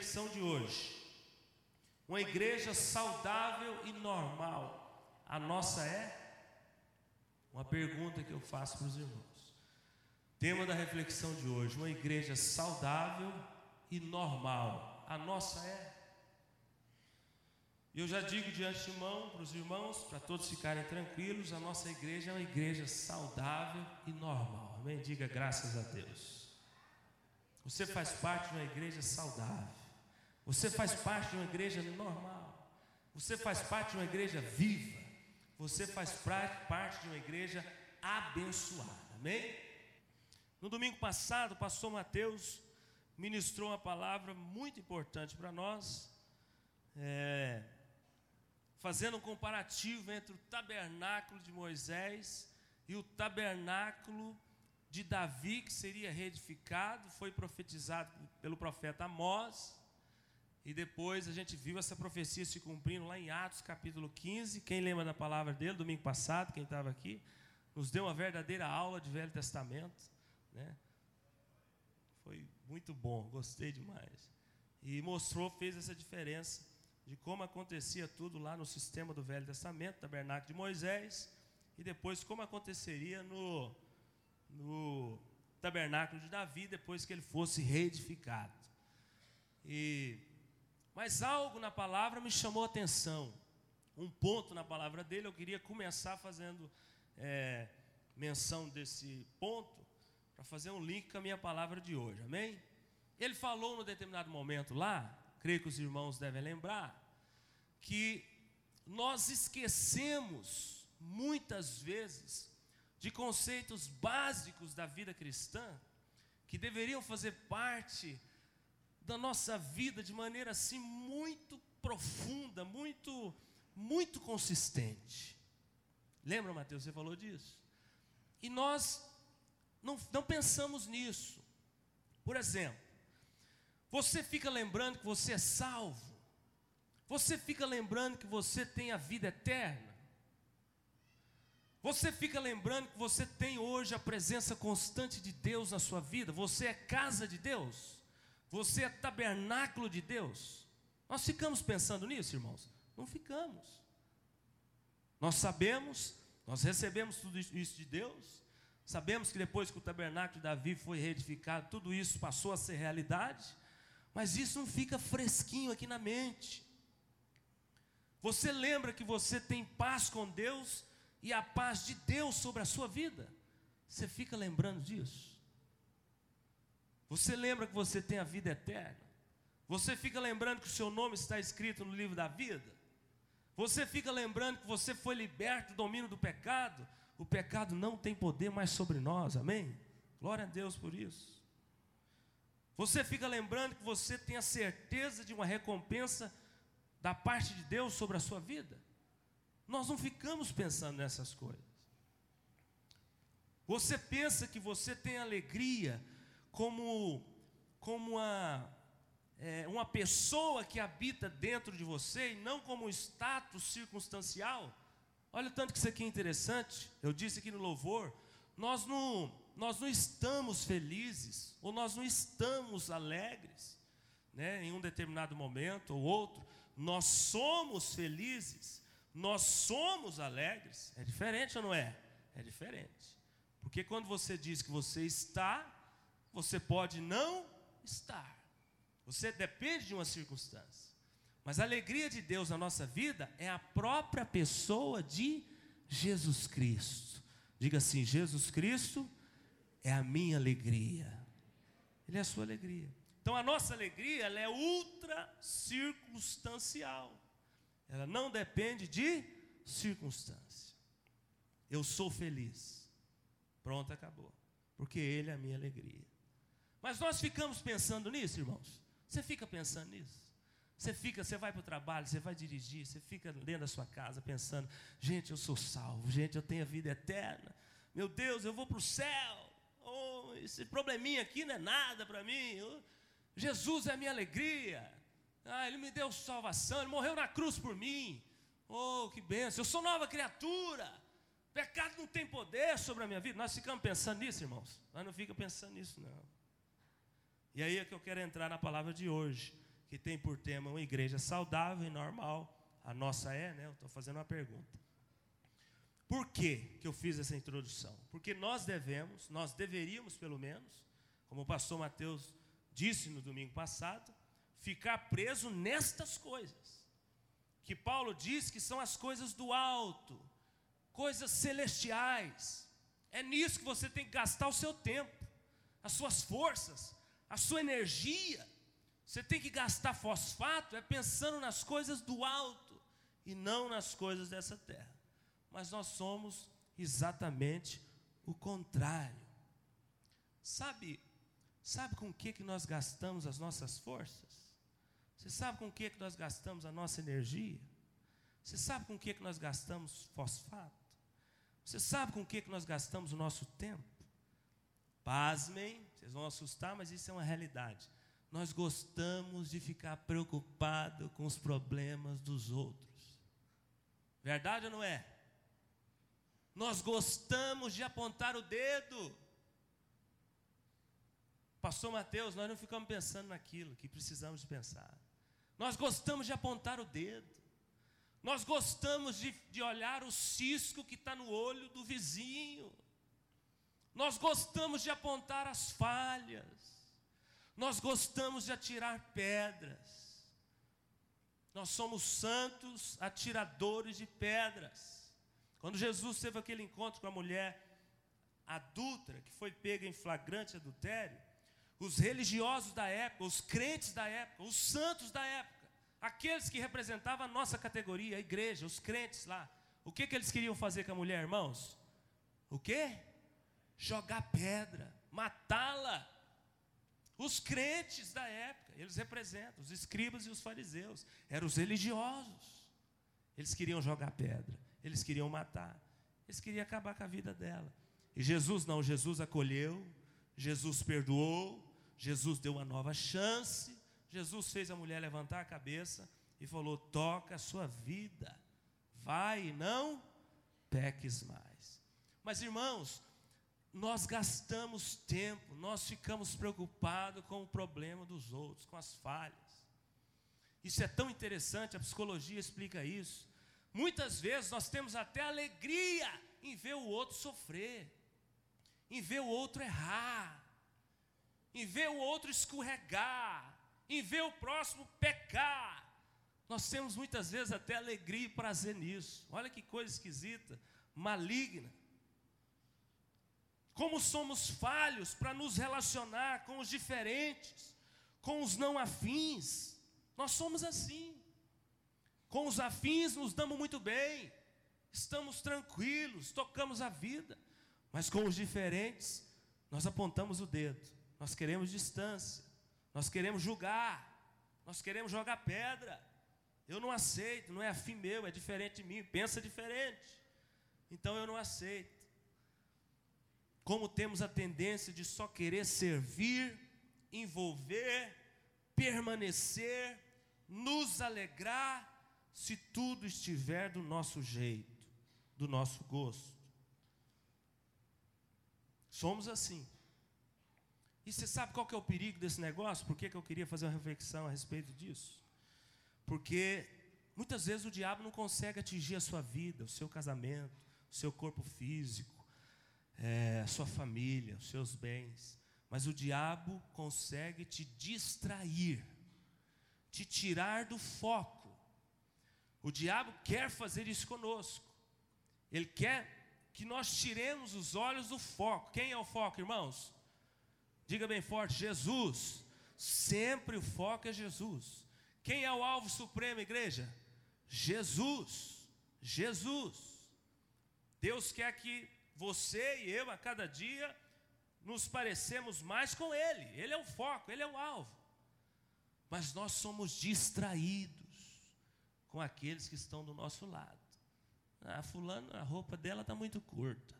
reflexão de hoje. Uma igreja saudável e normal. A nossa é? Uma pergunta que eu faço para os irmãos. Tema da reflexão de hoje: uma igreja saudável e normal. A nossa é? Eu já digo de antemão para os irmãos, para todos ficarem tranquilos, a nossa igreja é uma igreja saudável e normal. Amém? Diga graças a Deus. Você faz parte de uma igreja saudável. Você faz parte de uma igreja normal. Você faz parte de uma igreja viva. Você faz parte de uma igreja abençoada. Amém? No domingo passado, o pastor Mateus ministrou uma palavra muito importante para nós, é, fazendo um comparativo entre o tabernáculo de Moisés e o tabernáculo de Davi, que seria reedificado, foi profetizado pelo profeta Amós. E depois a gente viu essa profecia se cumprindo lá em Atos capítulo 15. Quem lembra da palavra dele, domingo passado, quem estava aqui, nos deu uma verdadeira aula de Velho Testamento. Né? Foi muito bom, gostei demais. E mostrou, fez essa diferença de como acontecia tudo lá no sistema do Velho Testamento, tabernáculo de Moisés, e depois como aconteceria no, no tabernáculo de Davi, depois que ele fosse reedificado. E mas algo na palavra me chamou a atenção. Um ponto na palavra dele, eu queria começar fazendo é, menção desse ponto, para fazer um link com a minha palavra de hoje, amém? Ele falou no determinado momento lá, creio que os irmãos devem lembrar, que nós esquecemos muitas vezes de conceitos básicos da vida cristã que deveriam fazer parte da nossa vida de maneira assim muito profunda, muito muito consistente. Lembra, Mateus, você falou disso? E nós não, não pensamos nisso. Por exemplo, você fica lembrando que você é salvo, você fica lembrando que você tem a vida eterna, você fica lembrando que você tem hoje a presença constante de Deus na sua vida, você é casa de Deus. Você é tabernáculo de Deus. Nós ficamos pensando nisso, irmãos? Não ficamos. Nós sabemos, nós recebemos tudo isso de Deus, sabemos que depois que o tabernáculo de Davi foi reedificado, tudo isso passou a ser realidade, mas isso não fica fresquinho aqui na mente. Você lembra que você tem paz com Deus e a paz de Deus sobre a sua vida? Você fica lembrando disso? Você lembra que você tem a vida eterna? Você fica lembrando que o seu nome está escrito no livro da vida? Você fica lembrando que você foi liberto do domínio do pecado? O pecado não tem poder mais sobre nós, amém? Glória a Deus por isso. Você fica lembrando que você tem a certeza de uma recompensa da parte de Deus sobre a sua vida? Nós não ficamos pensando nessas coisas. Você pensa que você tem alegria como, como uma, é, uma pessoa que habita dentro de você e não como um status circunstancial. Olha o tanto que isso aqui é interessante. Eu disse aqui no louvor. Nós não, nós não estamos felizes, ou nós não estamos alegres, né, em um determinado momento ou outro. Nós somos felizes, nós somos alegres. É diferente ou não é? É diferente. Porque quando você diz que você está, você pode não estar. Você depende de uma circunstância. Mas a alegria de Deus na nossa vida é a própria pessoa de Jesus Cristo. Diga assim: Jesus Cristo é a minha alegria. Ele é a sua alegria. Então a nossa alegria ela é ultra circunstancial. Ela não depende de circunstância. Eu sou feliz. Pronto, acabou. Porque Ele é a minha alegria. Mas nós ficamos pensando nisso, irmãos. Você fica pensando nisso? Você fica, você vai para o trabalho, você vai dirigir, você fica dentro da sua casa pensando: gente, eu sou salvo, gente, eu tenho a vida eterna. Meu Deus, eu vou para o céu. Oh, esse probleminha aqui não é nada para mim. Oh, Jesus é a minha alegria. Ah, Ele me deu salvação, Ele morreu na cruz por mim. Oh, que benção, eu sou nova criatura. Pecado não tem poder sobre a minha vida. Nós ficamos pensando nisso, irmãos. Nós não ficamos pensando nisso, não. E aí é que eu quero entrar na palavra de hoje, que tem por tema uma igreja saudável e normal. A nossa é, né? Eu estou fazendo uma pergunta. Por que, que eu fiz essa introdução? Porque nós devemos, nós deveríamos pelo menos, como o pastor Mateus disse no domingo passado, ficar preso nestas coisas. Que Paulo diz que são as coisas do alto, coisas celestiais. É nisso que você tem que gastar o seu tempo, as suas forças, a sua energia. Você tem que gastar fosfato é pensando nas coisas do alto e não nas coisas dessa terra. Mas nós somos exatamente o contrário. Sabe, sabe com o que, que nós gastamos as nossas forças? Você sabe com o que, que nós gastamos a nossa energia? Você sabe com o que, que nós gastamos fosfato? Você sabe com o que, que nós gastamos o nosso tempo? Pasmem, vocês vão assustar, mas isso é uma realidade. Nós gostamos de ficar preocupado com os problemas dos outros. Verdade ou não é? Nós gostamos de apontar o dedo. Pastor Mateus, nós não ficamos pensando naquilo que precisamos pensar. Nós gostamos de apontar o dedo. Nós gostamos de, de olhar o cisco que está no olho do vizinho. Nós gostamos de apontar as falhas. Nós gostamos de atirar pedras. Nós somos santos atiradores de pedras. Quando Jesus teve aquele encontro com a mulher adulta, que foi pega em flagrante adultério, os religiosos da época, os crentes da época, os santos da época, aqueles que representavam a nossa categoria, a igreja, os crentes lá. O que, que eles queriam fazer com a mulher, irmãos? O que? Jogar pedra, matá-la. Os crentes da época, eles representam, os escribas e os fariseus, eram os religiosos. Eles queriam jogar pedra, eles queriam matar, eles queriam acabar com a vida dela. E Jesus não, Jesus acolheu, Jesus perdoou, Jesus deu uma nova chance. Jesus fez a mulher levantar a cabeça e falou: toca a sua vida, vai e não peques mais. Mas irmãos, nós gastamos tempo, nós ficamos preocupados com o problema dos outros, com as falhas. Isso é tão interessante, a psicologia explica isso. Muitas vezes nós temos até alegria em ver o outro sofrer, em ver o outro errar, em ver o outro escorregar, em ver o próximo pecar. Nós temos muitas vezes até alegria e prazer nisso. Olha que coisa esquisita, maligna. Como somos falhos para nos relacionar com os diferentes, com os não afins. Nós somos assim. Com os afins nos damos muito bem, estamos tranquilos, tocamos a vida. Mas com os diferentes, nós apontamos o dedo nós queremos distância, nós queremos julgar, nós queremos jogar pedra. Eu não aceito, não é afim meu, é diferente de mim, pensa diferente. Então eu não aceito. Como temos a tendência de só querer servir, envolver, permanecer, nos alegrar, se tudo estiver do nosso jeito, do nosso gosto. Somos assim. E você sabe qual que é o perigo desse negócio? Por que, que eu queria fazer uma reflexão a respeito disso? Porque muitas vezes o diabo não consegue atingir a sua vida, o seu casamento, o seu corpo físico, é, a sua família, os seus bens. Mas o diabo consegue te distrair, te tirar do foco. O diabo quer fazer isso conosco. Ele quer que nós tiremos os olhos do foco. Quem é o foco, irmãos? Diga bem forte: Jesus. Sempre o foco é Jesus. Quem é o alvo supremo, igreja? Jesus. Jesus. Deus quer que você e eu, a cada dia, nos parecemos mais com Ele. Ele é o foco, Ele é o alvo. Mas nós somos distraídos com aqueles que estão do nosso lado. Ah, fulano, a roupa dela está muito curta.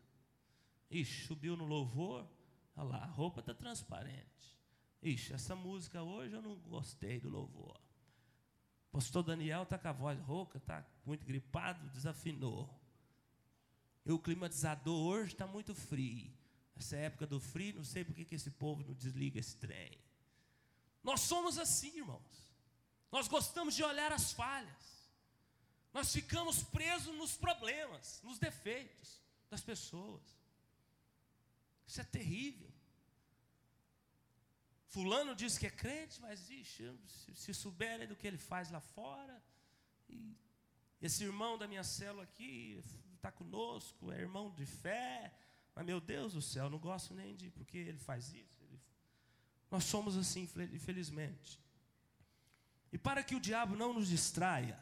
Ixi, subiu no louvor, Olha lá, a roupa está transparente. Ixi, essa música hoje eu não gostei do louvor. Pastor Daniel está com a voz rouca, está muito gripado, desafinou. E o climatizador hoje está muito frio. Essa época do frio, não sei por que esse povo não desliga esse trem. Nós somos assim, irmãos. Nós gostamos de olhar as falhas. Nós ficamos presos nos problemas, nos defeitos das pessoas. Isso é terrível. Fulano diz que é crente, mas ixi, se, souberem do que ele faz lá fora, esse irmão da minha célula aqui está conosco, é irmão de fé, mas meu Deus do céu, não gosto nem de porque ele faz isso. Ele... Nós somos assim, infelizmente. E para que o diabo não nos distraia,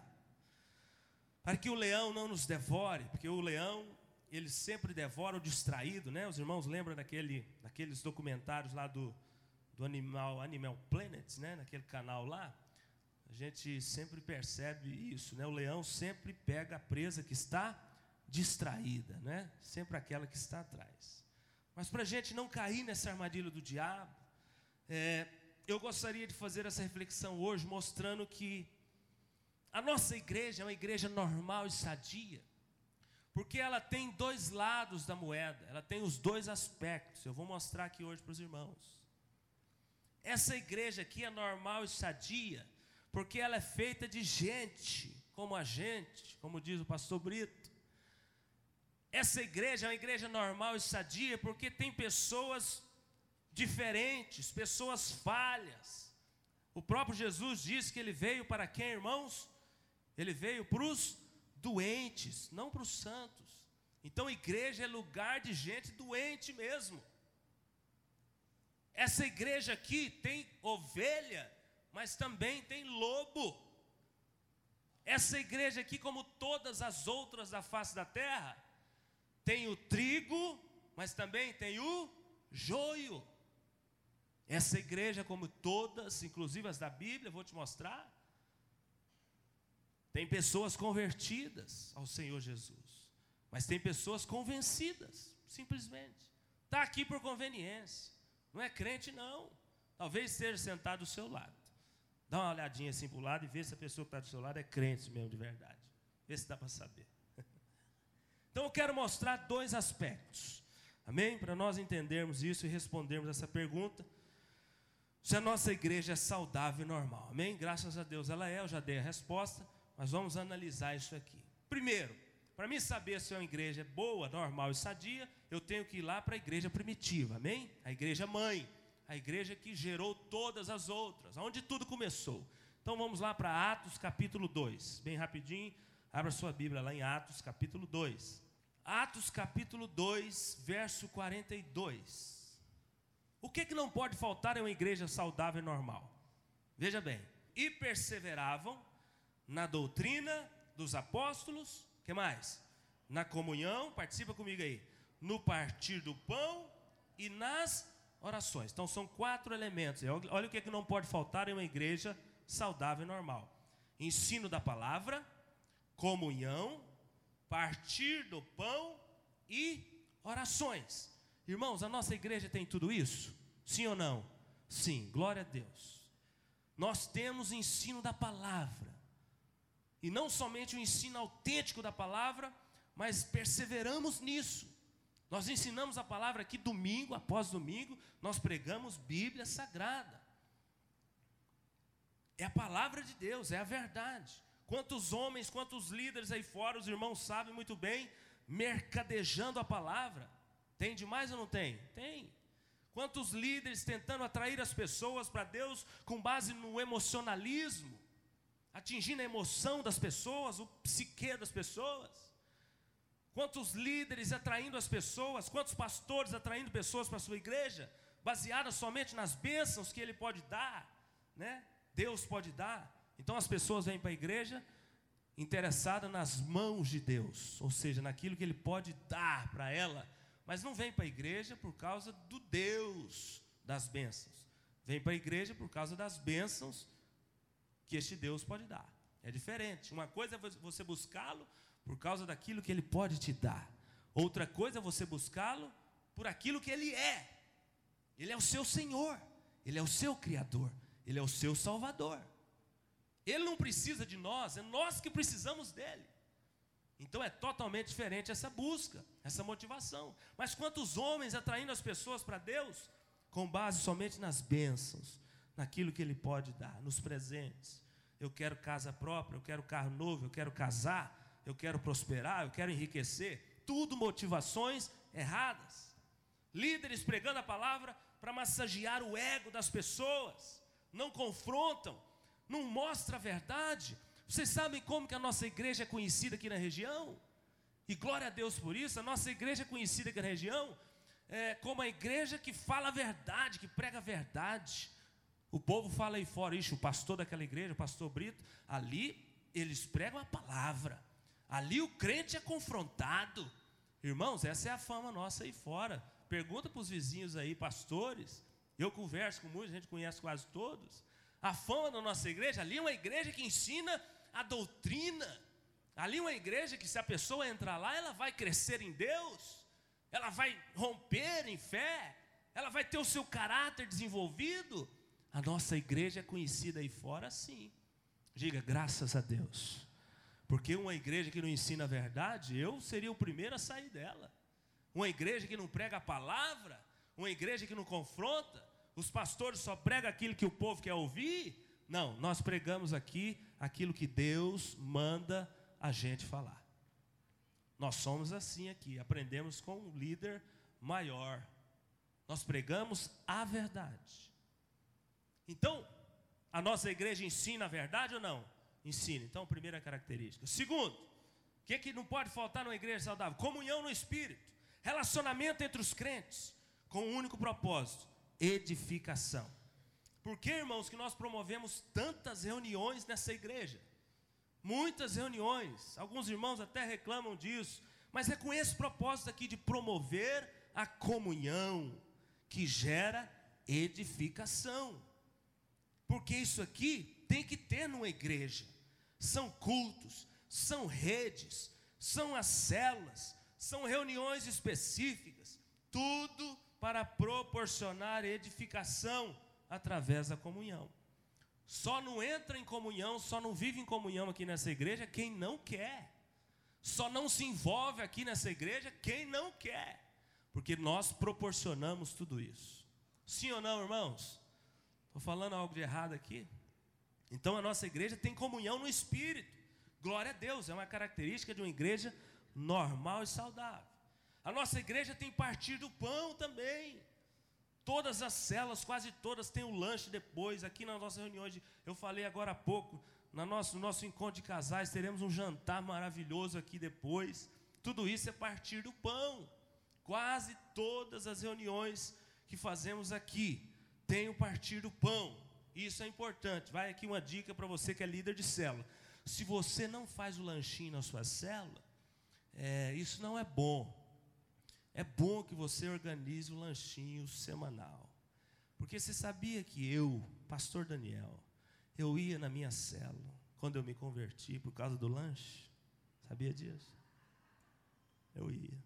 para que o leão não nos devore, porque o leão, ele sempre devora o distraído, né? Os irmãos lembram daquele, daqueles documentários lá do, do Animal, Animal Planet, né? Naquele canal lá. A gente sempre percebe isso, né? O leão sempre pega a presa que está distraída, né? Sempre aquela que está atrás. Mas para a gente não cair nessa armadilha do diabo, é, eu gostaria de fazer essa reflexão hoje, mostrando que a nossa igreja é uma igreja normal e sadia, porque ela tem dois lados da moeda, ela tem os dois aspectos. Eu vou mostrar aqui hoje para os irmãos. Essa igreja aqui é normal e sadia, porque ela é feita de gente como a gente, como diz o pastor Brito. Essa igreja é uma igreja normal e sadia, porque tem pessoas diferentes, pessoas falhas. O próprio Jesus disse que ele veio para quem, irmãos? Ele veio para os doentes, não para os santos. Então, igreja é lugar de gente doente mesmo. Essa igreja aqui tem ovelha, mas também tem lobo. Essa igreja aqui, como todas as outras da face da terra, tem o trigo, mas também tem o joio. Essa igreja, como todas, inclusive as da Bíblia, vou te mostrar, tem pessoas convertidas ao Senhor Jesus, mas tem pessoas convencidas, simplesmente. Está aqui por conveniência, não é crente, não. Talvez esteja sentado do seu lado. Dá uma olhadinha assim para o lado e vê se a pessoa que está do seu lado é crente mesmo de verdade. Vê se dá para saber. Então eu quero mostrar dois aspectos, amém? Para nós entendermos isso e respondermos essa pergunta se a nossa igreja é saudável e normal. Amém? Graças a Deus ela é, eu já dei a resposta, mas vamos analisar isso aqui. Primeiro, para mim saber se é uma igreja boa, normal e sadia, eu tenho que ir lá para a igreja primitiva, amém? A igreja mãe, a igreja que gerou todas as outras, onde tudo começou. Então vamos lá para Atos capítulo 2, bem rapidinho, abra sua Bíblia lá em Atos capítulo 2. Atos capítulo 2, verso 42. O que, que não pode faltar em uma igreja saudável e normal? Veja bem, e perseveravam na doutrina dos apóstolos, que mais? Na comunhão, participa comigo aí, no partir do pão e nas orações. Então são quatro elementos. Olha o que, que não pode faltar em uma igreja saudável e normal: ensino da palavra, comunhão, partir do pão e orações. Irmãos, a nossa igreja tem tudo isso? Sim ou não? Sim, glória a Deus. Nós temos ensino da palavra. E não somente o ensino autêntico da palavra, mas perseveramos nisso. Nós ensinamos a palavra aqui domingo após domingo, nós pregamos Bíblia Sagrada. É a palavra de Deus, é a verdade. Quantos homens, quantos líderes aí fora, os irmãos sabem muito bem, mercadejando a palavra, tem demais ou não tem? Tem. Quantos líderes tentando atrair as pessoas para Deus com base no emocionalismo, atingindo a emoção das pessoas, o psique das pessoas? Quantos líderes atraindo as pessoas, quantos pastores atraindo pessoas para a sua igreja, baseadas somente nas bênçãos que ele pode dar, né? Deus pode dar. Então as pessoas vêm para a igreja interessadas nas mãos de Deus, ou seja, naquilo que ele pode dar para ela mas não vem para a igreja por causa do Deus das bênçãos. Vem para a igreja por causa das bênçãos que este Deus pode dar. É diferente. Uma coisa é você buscá-lo por causa daquilo que ele pode te dar. Outra coisa é você buscá-lo por aquilo que ele é. Ele é o seu Senhor, ele é o seu criador, ele é o seu salvador. Ele não precisa de nós, é nós que precisamos dele. Então é totalmente diferente essa busca, essa motivação. Mas quantos homens atraindo as pessoas para Deus com base somente nas bênçãos, naquilo que Ele pode dar, nos presentes. eu quero casa própria, eu quero carro novo, eu quero casar, eu quero prosperar, eu quero enriquecer. Tudo motivações erradas. Líderes pregando a palavra para massagear o ego das pessoas, não confrontam, não mostram a verdade. Vocês sabem como que a nossa igreja é conhecida aqui na região? E glória a Deus por isso, a nossa igreja é conhecida aqui na região é, como a igreja que fala a verdade, que prega a verdade. O povo fala aí fora, ixi, o pastor daquela igreja, o pastor Brito, ali eles pregam a palavra. Ali o crente é confrontado. Irmãos, essa é a fama nossa aí fora. Pergunta para os vizinhos aí, pastores. Eu converso com muitos, a gente conhece quase todos. A fama da nossa igreja, ali é uma igreja que ensina a doutrina. Ali é uma igreja que se a pessoa entrar lá, ela vai crescer em Deus. Ela vai romper em fé. Ela vai ter o seu caráter desenvolvido. A nossa igreja é conhecida aí fora assim. Diga, graças a Deus. Porque uma igreja que não ensina a verdade, eu seria o primeiro a sair dela. Uma igreja que não prega a palavra, uma igreja que não confronta, os pastores só pregam aquilo que o povo quer ouvir. Não, nós pregamos aqui aquilo que Deus manda a gente falar. Nós somos assim aqui, aprendemos com um líder maior. Nós pregamos a verdade. Então, a nossa igreja ensina a verdade ou não? Ensina. Então, primeira característica. Segundo, o que, é que não pode faltar numa igreja saudável? Comunhão no espírito. Relacionamento entre os crentes. Com um único propósito: edificação. Por que, irmãos, que nós promovemos tantas reuniões nessa igreja? Muitas reuniões. Alguns irmãos até reclamam disso. Mas é com esse propósito aqui de promover a comunhão que gera edificação. Porque isso aqui tem que ter numa igreja. São cultos, são redes, são as células, são reuniões específicas, tudo para proporcionar edificação através da comunhão. Só não entra em comunhão, só não vive em comunhão aqui nessa igreja quem não quer. Só não se envolve aqui nessa igreja quem não quer. Porque nós proporcionamos tudo isso. Sim ou não, irmãos? Estou falando algo de errado aqui? Então a nossa igreja tem comunhão no espírito. Glória a Deus, é uma característica de uma igreja normal e saudável. A nossa igreja tem partir do pão também. Todas as celas, quase todas, têm o lanche depois. Aqui nas nossas reuniões, eu falei agora há pouco, no nosso, no nosso encontro de casais, teremos um jantar maravilhoso aqui depois. Tudo isso é partir do pão. Quase todas as reuniões que fazemos aqui tem o partir do pão. Isso é importante. Vai aqui uma dica para você que é líder de célula. Se você não faz o lanchinho na sua célula, é, isso não é bom. É bom que você organize o lanchinho semanal. Porque você sabia que eu, pastor Daniel, eu ia na minha célula quando eu me converti por causa do lanche? Sabia disso? Eu ia.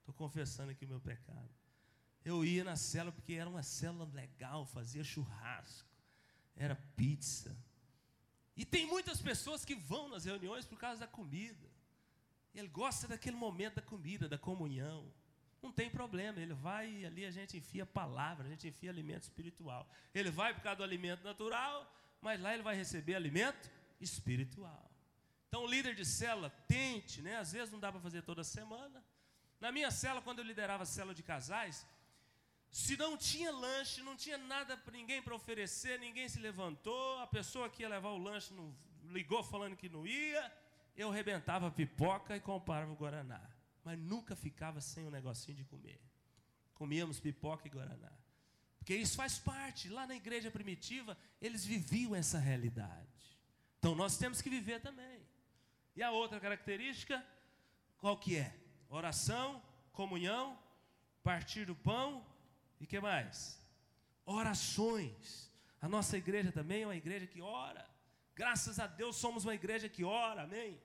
Estou confessando aqui o meu pecado. Eu ia na célula porque era uma célula legal, fazia churrasco, era pizza. E tem muitas pessoas que vão nas reuniões por causa da comida. Ele gosta daquele momento da comida, da comunhão. Não tem problema, ele vai e ali a gente enfia palavra, a gente enfia alimento espiritual. Ele vai por causa do alimento natural, mas lá ele vai receber alimento espiritual. Então, o líder de célula, tente, né? Às vezes não dá para fazer toda semana. Na minha célula, quando eu liderava a célula de casais, se não tinha lanche, não tinha nada para ninguém para oferecer, ninguém se levantou, a pessoa que ia levar o lanche não ligou falando que não ia, eu rebentava a pipoca e comprava o guaraná. Mas nunca ficava sem um negocinho de comer. Comíamos pipoca e guaraná. Porque isso faz parte. Lá na igreja primitiva, eles viviam essa realidade. Então nós temos que viver também. E a outra característica, qual que é? Oração, comunhão, partir do pão e que mais? Orações. A nossa igreja também é uma igreja que ora. Graças a Deus somos uma igreja que ora, amém?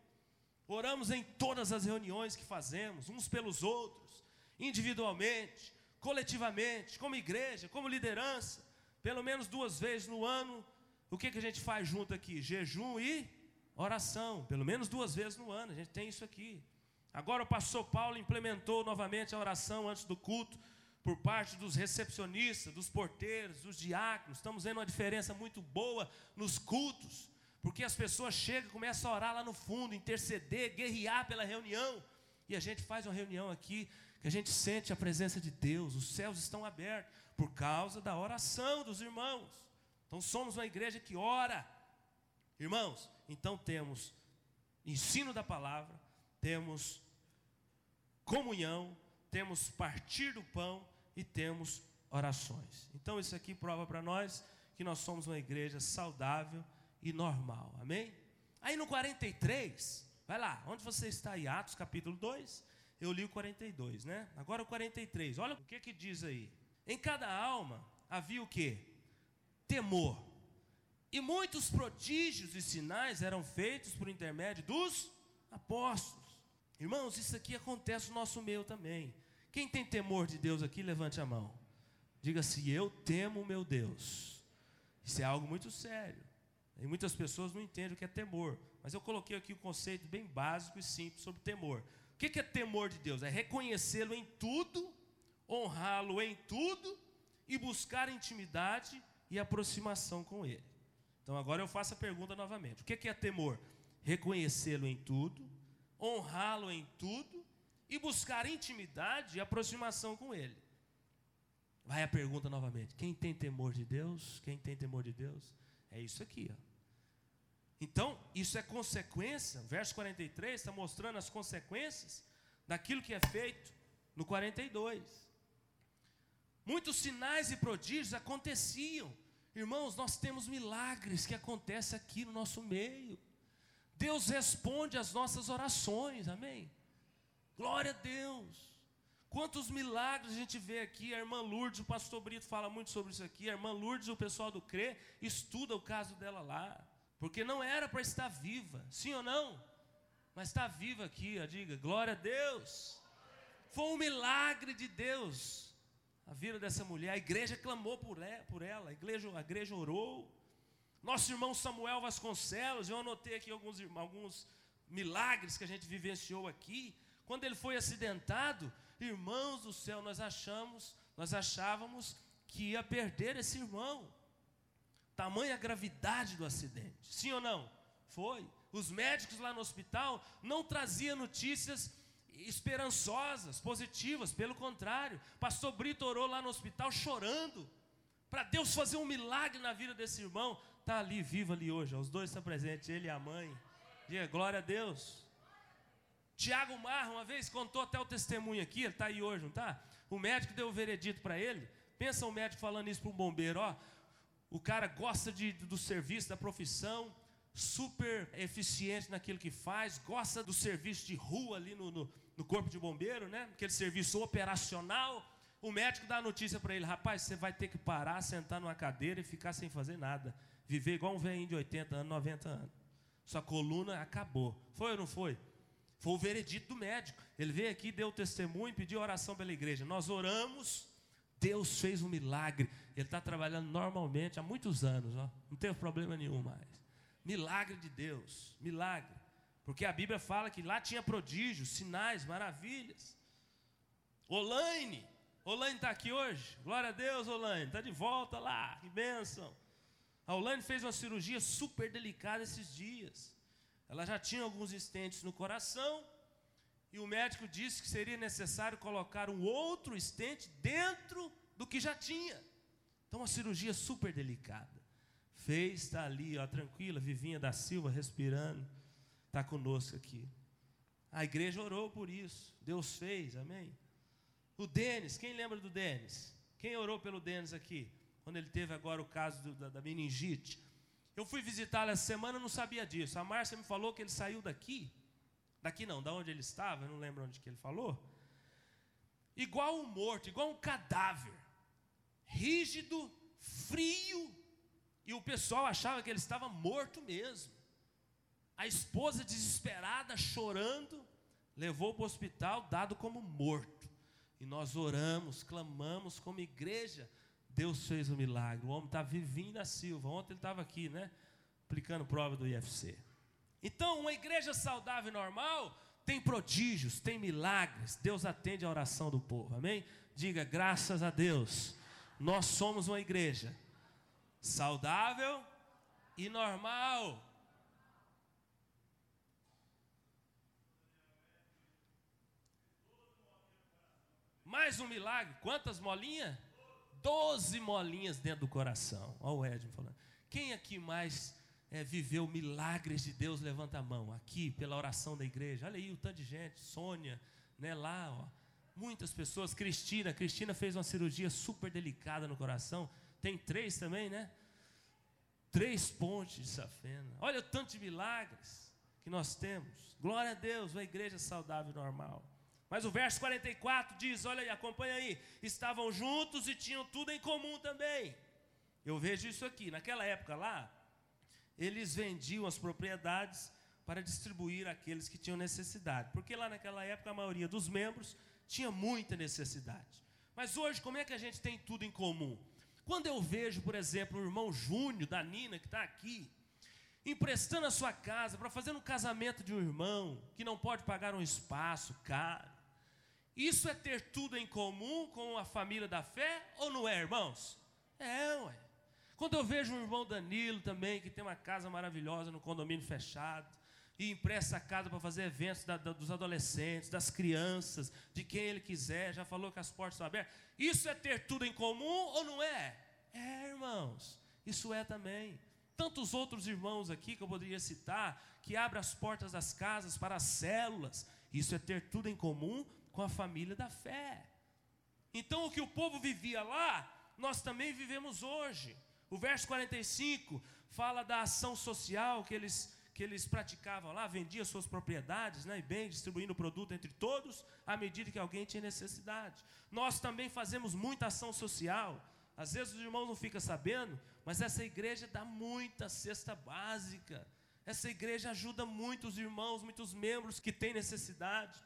Oramos em todas as reuniões que fazemos, uns pelos outros, individualmente, coletivamente, como igreja, como liderança, pelo menos duas vezes no ano. O que, que a gente faz junto aqui? Jejum e oração, pelo menos duas vezes no ano, a gente tem isso aqui. Agora o pastor Paulo implementou novamente a oração antes do culto por parte dos recepcionistas, dos porteiros, dos diáconos. Estamos vendo uma diferença muito boa nos cultos, Porque as pessoas chegam, começam a orar lá no fundo, interceder, guerrear pela reunião. E a gente faz uma reunião aqui que a gente sente a presença de Deus, os céus estão abertos por causa da oração dos irmãos. Então somos uma igreja que ora. Irmãos, então temos ensino da palavra, temos comunhão, temos partir do pão e temos orações. Então isso aqui prova para nós que nós somos uma igreja saudável e normal. Amém? Aí no 43, vai lá, onde você está aí? Atos capítulo 2. Eu li o 42, né? Agora o 43. Olha o que que diz aí. Em cada alma havia o que? Temor. E muitos prodígios e sinais eram feitos por intermédio dos apóstolos. Irmãos, isso aqui acontece no nosso meio também. Quem tem temor de Deus aqui, levante a mão. Diga assim: Eu temo meu Deus. Isso é algo muito sério. E muitas pessoas não entendem o que é temor. Mas eu coloquei aqui o um conceito bem básico e simples sobre temor. O que é temor de Deus? É reconhecê-lo em tudo, honrá-lo em tudo e buscar intimidade e aproximação com Ele. Então agora eu faço a pergunta novamente: o que é temor? Reconhecê-lo em tudo, honrá-lo em tudo e buscar intimidade e aproximação com Ele. Vai a pergunta novamente: quem tem temor de Deus? Quem tem temor de Deus? É isso aqui, ó. Então, isso é consequência, verso 43 está mostrando as consequências daquilo que é feito no 42. Muitos sinais e prodígios aconteciam. Irmãos, nós temos milagres que acontecem aqui no nosso meio. Deus responde às nossas orações, amém? Glória a Deus. Quantos milagres a gente vê aqui, a irmã Lourdes, o pastor Brito fala muito sobre isso aqui, a irmã Lourdes, o pessoal do CRE, estuda o caso dela lá. Porque não era para estar viva, sim ou não? Mas está viva aqui, ó, diga, glória a Deus. Foi um milagre de Deus a vida dessa mulher. A igreja clamou por ela, a igreja, a igreja orou. Nosso irmão Samuel Vasconcelos, eu anotei aqui alguns, alguns milagres que a gente vivenciou aqui. Quando ele foi acidentado, irmãos do céu, nós achamos, nós achávamos que ia perder esse irmão. Tamanha gravidade do acidente. Sim ou não? Foi. Os médicos lá no hospital não traziam notícias esperançosas, positivas, pelo contrário. Pastor Brito orou lá no hospital chorando para Deus fazer um milagre na vida desse irmão. Está ali, vivo ali hoje. Os dois estão presentes, ele e a mãe. Diga glória a Deus. Tiago Marra, uma vez, contou até o testemunho aqui, ele está aí hoje, não está? O médico deu o veredito para ele. Pensa o médico falando isso para um bombeiro: ó, o cara gosta de, do serviço, da profissão, super eficiente naquilo que faz, gosta do serviço de rua ali no, no, no corpo de bombeiro, né? Aquele serviço operacional. O médico dá a notícia para ele: rapaz, você vai ter que parar, sentar numa cadeira e ficar sem fazer nada. Viver igual um velhinho de 80 anos, 90 anos. Sua coluna acabou. Foi ou não foi? Foi o veredito do médico. Ele veio aqui, deu testemunho, pediu oração pela igreja. Nós oramos Deus fez um milagre. Ele está trabalhando normalmente há muitos anos, ó. não teve problema nenhum mais. Milagre de Deus, milagre. Porque a Bíblia fala que lá tinha prodígios, sinais, maravilhas. Olaine, Olaine está aqui hoje. Glória a Deus, Olaine, está de volta lá, que bênção. A Olaine fez uma cirurgia super delicada esses dias. Ela já tinha alguns estentes no coração e o médico disse que seria necessário colocar um outro estente dentro do que já tinha. Então, uma cirurgia super delicada. Fez, está ali, ó, tranquila, Vivinha da Silva respirando, está conosco aqui. A igreja orou por isso, Deus fez, amém? O Denis, quem lembra do Denis? Quem orou pelo Denis aqui? Quando ele teve agora o caso do, da, da meningite. Eu fui visitá-lo essa semana, não sabia disso. A Márcia me falou que ele saiu daqui Daqui não, da onde ele estava, eu não lembro onde que ele falou. Igual um morto, igual um cadáver. Rígido, frio. E o pessoal achava que ele estava morto mesmo. A esposa desesperada, chorando, levou para o hospital, dado como morto. E nós oramos, clamamos como igreja. Deus fez o um milagre. O homem está vivinho na Silva. Ontem ele estava aqui, né? Aplicando prova do IFC. Então, uma igreja saudável e normal tem prodígios, tem milagres. Deus atende a oração do povo. Amém? Diga graças a Deus. Nós somos uma igreja saudável e normal. Mais um milagre. Quantas molinhas? Doze molinhas dentro do coração. Olha o Edmund falando. Quem aqui mais é, viveu milagres de Deus? Levanta a mão. Aqui, pela oração da igreja. Olha aí o tanto de gente. Sônia, né, lá, ó. Muitas pessoas. Cristina. Cristina fez uma cirurgia super delicada no coração. Tem três também, né? Três pontes de safena. Olha o tanto de milagres que nós temos. Glória a Deus, uma igreja saudável e normal. Mas o verso 44 diz: olha aí, acompanha aí. Estavam juntos e tinham tudo em comum também. Eu vejo isso aqui. Naquela época lá, eles vendiam as propriedades para distribuir àqueles que tinham necessidade. Porque lá naquela época a maioria dos membros tinha muita necessidade. Mas hoje, como é que a gente tem tudo em comum? Quando eu vejo, por exemplo, o irmão Júnior da Nina, que está aqui, emprestando a sua casa para fazer um casamento de um irmão que não pode pagar um espaço caro, isso é ter tudo em comum com a família da fé ou não é, irmãos? É, ué. Quando eu vejo um irmão Danilo também, que tem uma casa maravilhosa no condomínio fechado, e empresta a casa para fazer eventos da, da, dos adolescentes, das crianças, de quem ele quiser, já falou que as portas estão abertas. Isso é ter tudo em comum ou não é? É, irmãos, isso é também. Tantos outros irmãos aqui que eu poderia citar, que abrem as portas das casas para as células, isso é ter tudo em comum com a família da fé. Então, o que o povo vivia lá, nós também vivemos hoje. O verso 45 fala da ação social que eles que eles praticavam lá, vendiam suas propriedades né, e bens, distribuindo o produto entre todos, à medida que alguém tinha necessidade. Nós também fazemos muita ação social. Às vezes os irmãos não ficam sabendo, mas essa igreja dá muita cesta básica. Essa igreja ajuda muitos irmãos, muitos membros que têm necessidade.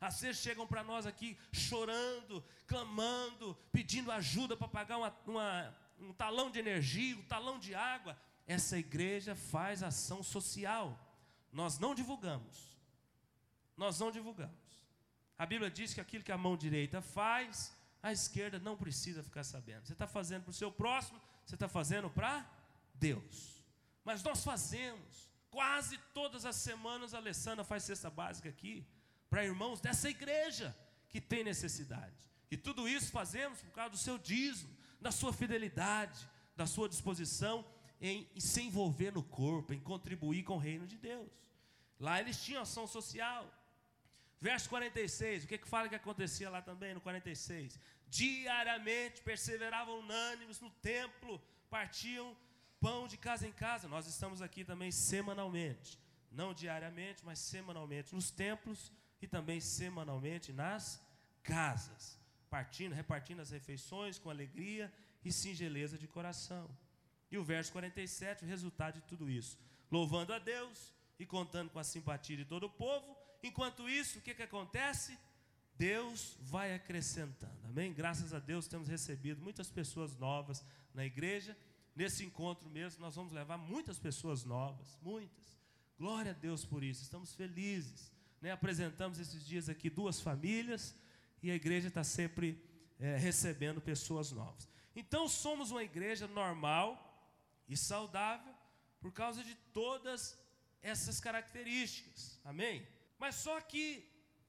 Às vezes chegam para nós aqui chorando, clamando, pedindo ajuda para pagar uma, uma, um talão de energia, um talão de água essa igreja faz ação social. Nós não divulgamos. Nós não divulgamos. A Bíblia diz que aquilo que a mão direita faz, a esquerda não precisa ficar sabendo. Você está fazendo para o seu próximo, você está fazendo para Deus. Mas nós fazemos. Quase todas as semanas a Alessandra faz cesta básica aqui para irmãos dessa igreja que tem necessidade. E tudo isso fazemos por causa do seu dízimo, da sua fidelidade, da sua disposição em, se envolver no corpo, em contribuir com o reino de Deus. Lá eles tinham ação social. Verso 46, o que, que fala que acontecia lá também no 46? Diariamente perseveravam unânimes no templo, partiam pão de casa em casa. Nós estamos aqui também semanalmente, não diariamente, mas semanalmente nos templos e também semanalmente nas casas, partindo, repartindo as refeições com alegria e singeleza de coração. E o verso 47, o resultado de tudo isso. Louvando a Deus e contando com a simpatia de todo o povo. Enquanto isso, o que, que acontece? Deus vai acrescentando. Amém? Graças a Deus temos recebido muitas pessoas novas na igreja. Nesse encontro mesmo, nós vamos levar muitas pessoas novas, muitas. Glória a Deus por isso, estamos felizes. Né? Apresentamos esses dias aqui duas famílias e a igreja está sempre é, recebendo pessoas novas. Então, somos uma igreja normal, e saudável por causa de todas essas características. Amém? Mas só que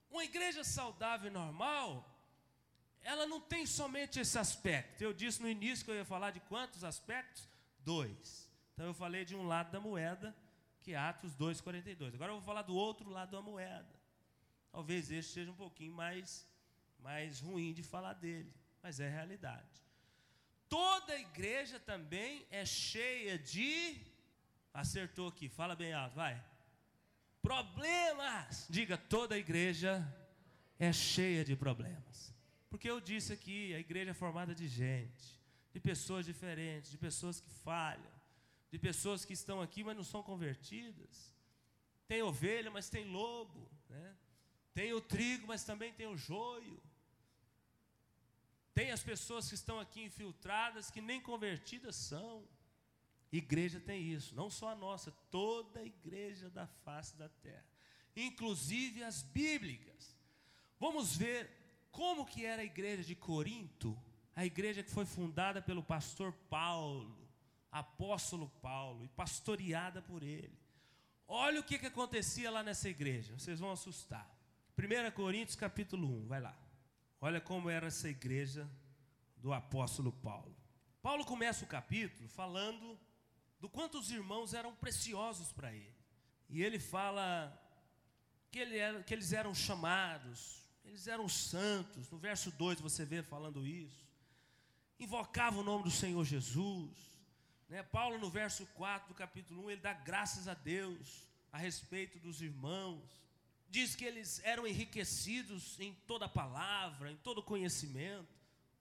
uma igreja saudável e normal, ela não tem somente esse aspecto. Eu disse no início que eu ia falar de quantos aspectos? Dois. Então eu falei de um lado da moeda, que é Atos 2,42. Agora eu vou falar do outro lado da moeda. Talvez esse seja um pouquinho mais, mais ruim de falar dele, mas é realidade. Toda igreja também é cheia de. Acertou aqui, fala bem alto, vai. Problemas. Diga, toda igreja é cheia de problemas. Porque eu disse aqui, a igreja é formada de gente, de pessoas diferentes, de pessoas que falham, de pessoas que estão aqui, mas não são convertidas. Tem ovelha, mas tem lobo. Né? Tem o trigo, mas também tem o joio. Tem as pessoas que estão aqui infiltradas que nem convertidas são. Igreja tem isso, não só a nossa, toda a igreja da face da terra, inclusive as bíblicas. Vamos ver como que era a igreja de Corinto, a igreja que foi fundada pelo pastor Paulo, apóstolo Paulo, e pastoreada por ele. Olha o que, que acontecia lá nessa igreja, vocês vão assustar. 1 Coríntios capítulo 1, vai lá. Olha como era essa igreja do apóstolo Paulo. Paulo começa o capítulo falando do quanto os irmãos eram preciosos para ele. E ele fala que, ele era, que eles eram chamados, eles eram santos. No verso 2 você vê falando isso. Invocava o nome do Senhor Jesus. Né? Paulo, no verso 4 do capítulo 1, ele dá graças a Deus a respeito dos irmãos. Diz que eles eram enriquecidos em toda palavra, em todo conhecimento.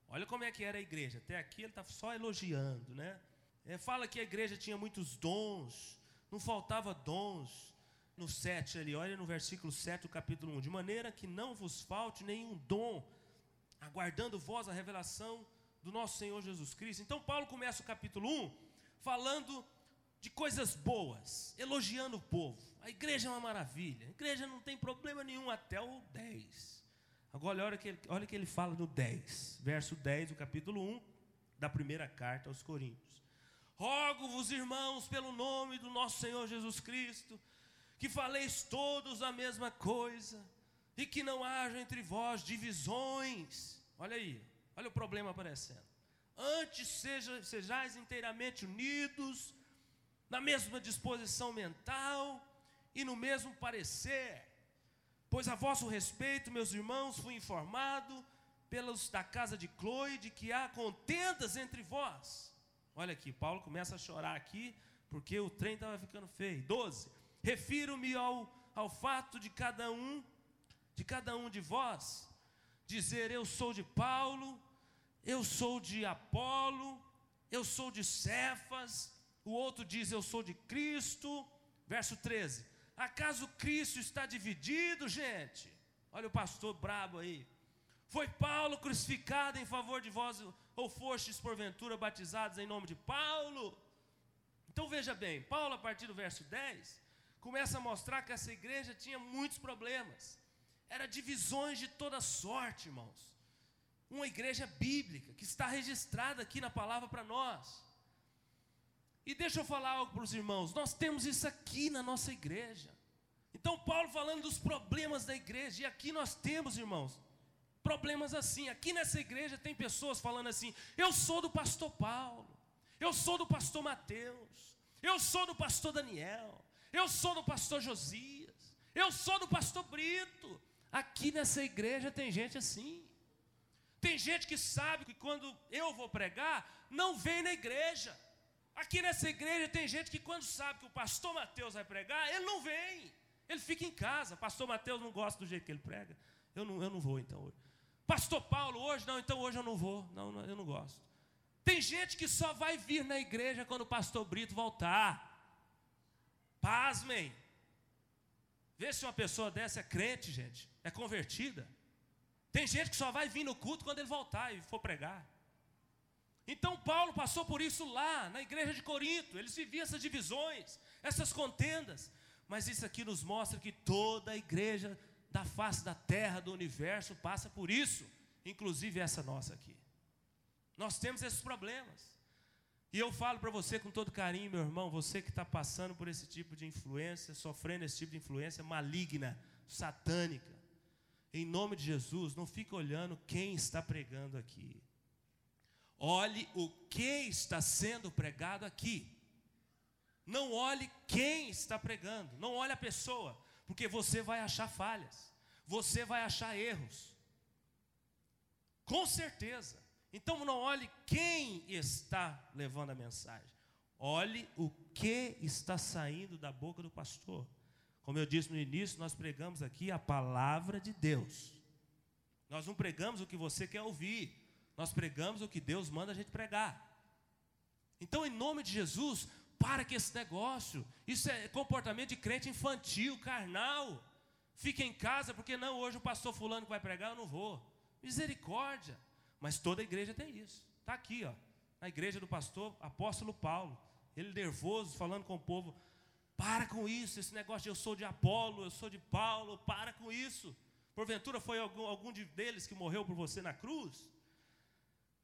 Olha como é que era a igreja. Até aqui ele está só elogiando, né? É, fala que a igreja tinha muitos dons, não faltava dons. No 7 ali, olha no versículo 7 do capítulo 1. De maneira que não vos falte nenhum dom, aguardando vós a revelação do nosso Senhor Jesus Cristo. Então, Paulo começa o capítulo 1 falando de coisas boas, elogiando o povo. A igreja é uma maravilha, a igreja não tem problema nenhum até o 10. Agora, olha que ele, olha que ele fala no 10, verso 10 do capítulo 1 da primeira carta aos Coríntios. Rogo-vos, irmãos, pelo nome do nosso Senhor Jesus Cristo, que faleis todos a mesma coisa, e que não haja entre vós divisões. Olha aí, olha o problema aparecendo. Antes seja, sejais inteiramente unidos, na mesma disposição mental e no mesmo parecer. Pois a vosso respeito, meus irmãos, fui informado pelos da casa de Chloe de que há contendas entre vós. Olha aqui, Paulo começa a chorar aqui, porque o trem estava ficando feio. 12. Refiro-me ao, ao fato de cada um, de cada um de vós, dizer eu sou de Paulo, eu sou de Apolo, eu sou de Cefas, o outro diz eu sou de Cristo. Verso 13. Acaso Cristo está dividido, gente? Olha o pastor brabo aí. Foi Paulo crucificado em favor de vós, ou fostes porventura batizados em nome de Paulo? Então veja bem, Paulo, a partir do verso 10, começa a mostrar que essa igreja tinha muitos problemas, era divisões de toda sorte, irmãos. Uma igreja bíblica que está registrada aqui na palavra para nós. E deixa eu falar algo para os irmãos: nós temos isso aqui na nossa igreja. Então, Paulo falando dos problemas da igreja, e aqui nós temos, irmãos, problemas assim. Aqui nessa igreja tem pessoas falando assim: eu sou do pastor Paulo, eu sou do pastor Mateus, eu sou do pastor Daniel, eu sou do pastor Josias, eu sou do pastor Brito. Aqui nessa igreja tem gente assim. Tem gente que sabe que quando eu vou pregar, não vem na igreja. Aqui nessa igreja tem gente que quando sabe que o pastor Mateus vai pregar, ele não vem. Ele fica em casa. Pastor Mateus não gosta do jeito que ele prega. Eu não, eu não vou então hoje. Pastor Paulo, hoje não, então hoje eu não vou. Não, não, eu não gosto. Tem gente que só vai vir na igreja quando o pastor Brito voltar. Pasmem. Vê se uma pessoa dessa é crente, gente, é convertida. Tem gente que só vai vir no culto quando ele voltar e for pregar. Então Paulo passou por isso lá, na igreja de Corinto. Eles viviam essas divisões, essas contendas. Mas isso aqui nos mostra que toda a igreja da face da terra, do universo, passa por isso, inclusive essa nossa aqui. Nós temos esses problemas. E eu falo para você com todo carinho, meu irmão, você que está passando por esse tipo de influência, sofrendo esse tipo de influência maligna, satânica, em nome de Jesus, não fique olhando quem está pregando aqui. Olhe o que está sendo pregado aqui. Não olhe quem está pregando, não olhe a pessoa porque você vai achar falhas, você vai achar erros. Com certeza. Então não olhe quem está levando a mensagem, olhe o que está saindo da boca do pastor. Como eu disse no início, nós pregamos aqui a palavra de Deus. Nós não pregamos o que você quer ouvir, nós pregamos o que Deus manda a gente pregar. Então, em nome de Jesus, para com esse negócio. Isso é comportamento de crente infantil, carnal. Fica em casa, porque não, hoje o pastor fulano que vai pregar, eu não vou. Misericórdia. Mas toda igreja tem isso. Está aqui, ó. Na igreja do pastor apóstolo Paulo. Ele nervoso, falando com o povo. Para com isso, esse negócio de eu sou de Apolo, eu sou de Paulo, para com isso. Porventura foi algum, algum de deles que morreu por você na cruz?